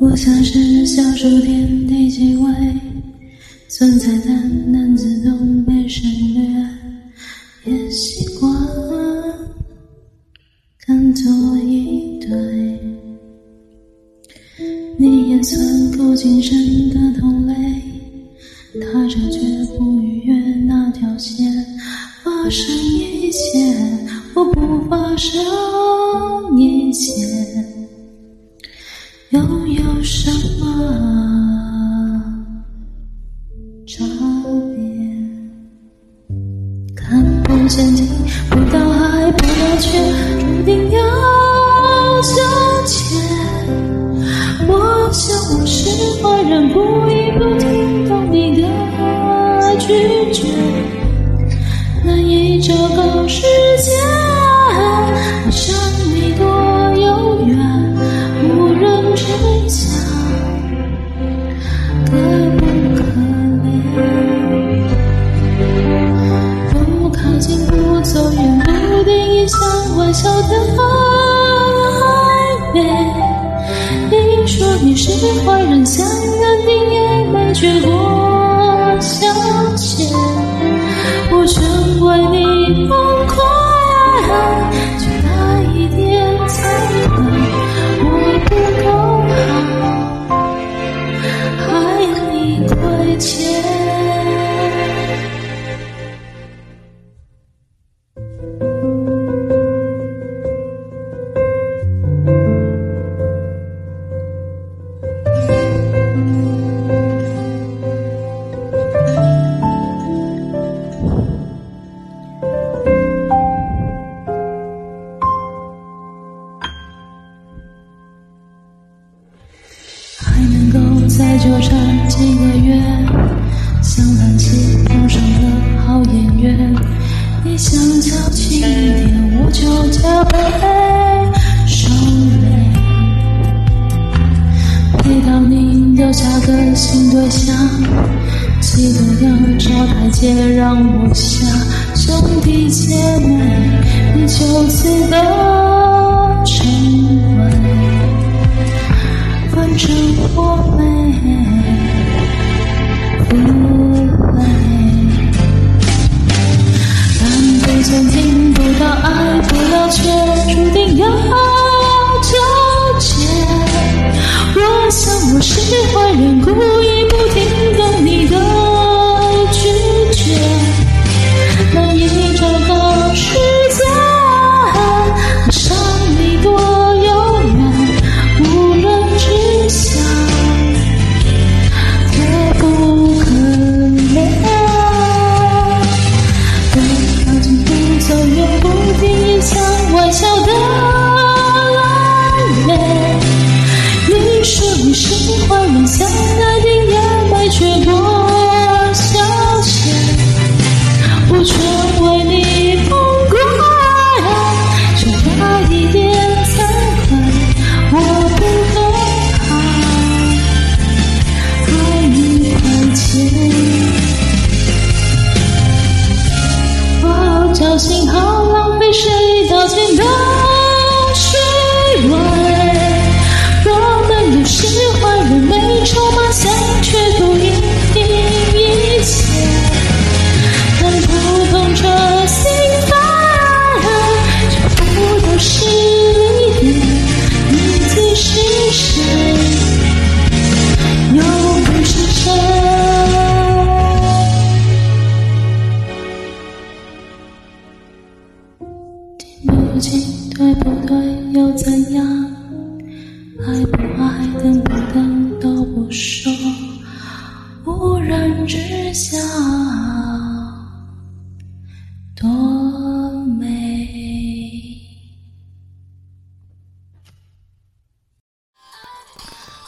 我像是小数点第几位，存在但能自动被省略，也习惯看作一对。你也算够谨慎的同类，踏着绝不逾越那条线，发生不见，听不到，爱不了，却注定要纠结。我想我是坏人，不笑的很暧昧，你说你是坏人，想认定也没结果，向前，我全怪你崩溃，就带一点彩虹。找下个新对象，记得要找台阶让我下。兄弟姐妹，你就此的沉沦，反正我没不累。但不见听不到爱，不要却注定要。我是坏人，故意不听懂你的拒绝，难以找到时间，爱上你多遥远，无论志向多不可怜，靠近不走又不停，抢我笑的。你是否认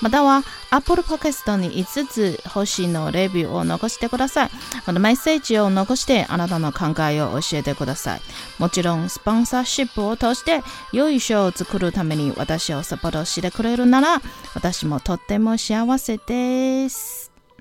または Apple Podcast に5つ星のレビューを残してください。またメッセージを残してあなたの考えを教えてください。もちろんスポンサーシップを通して良い賞を作るために私をサポートしてくれるなら私もとっても幸せです。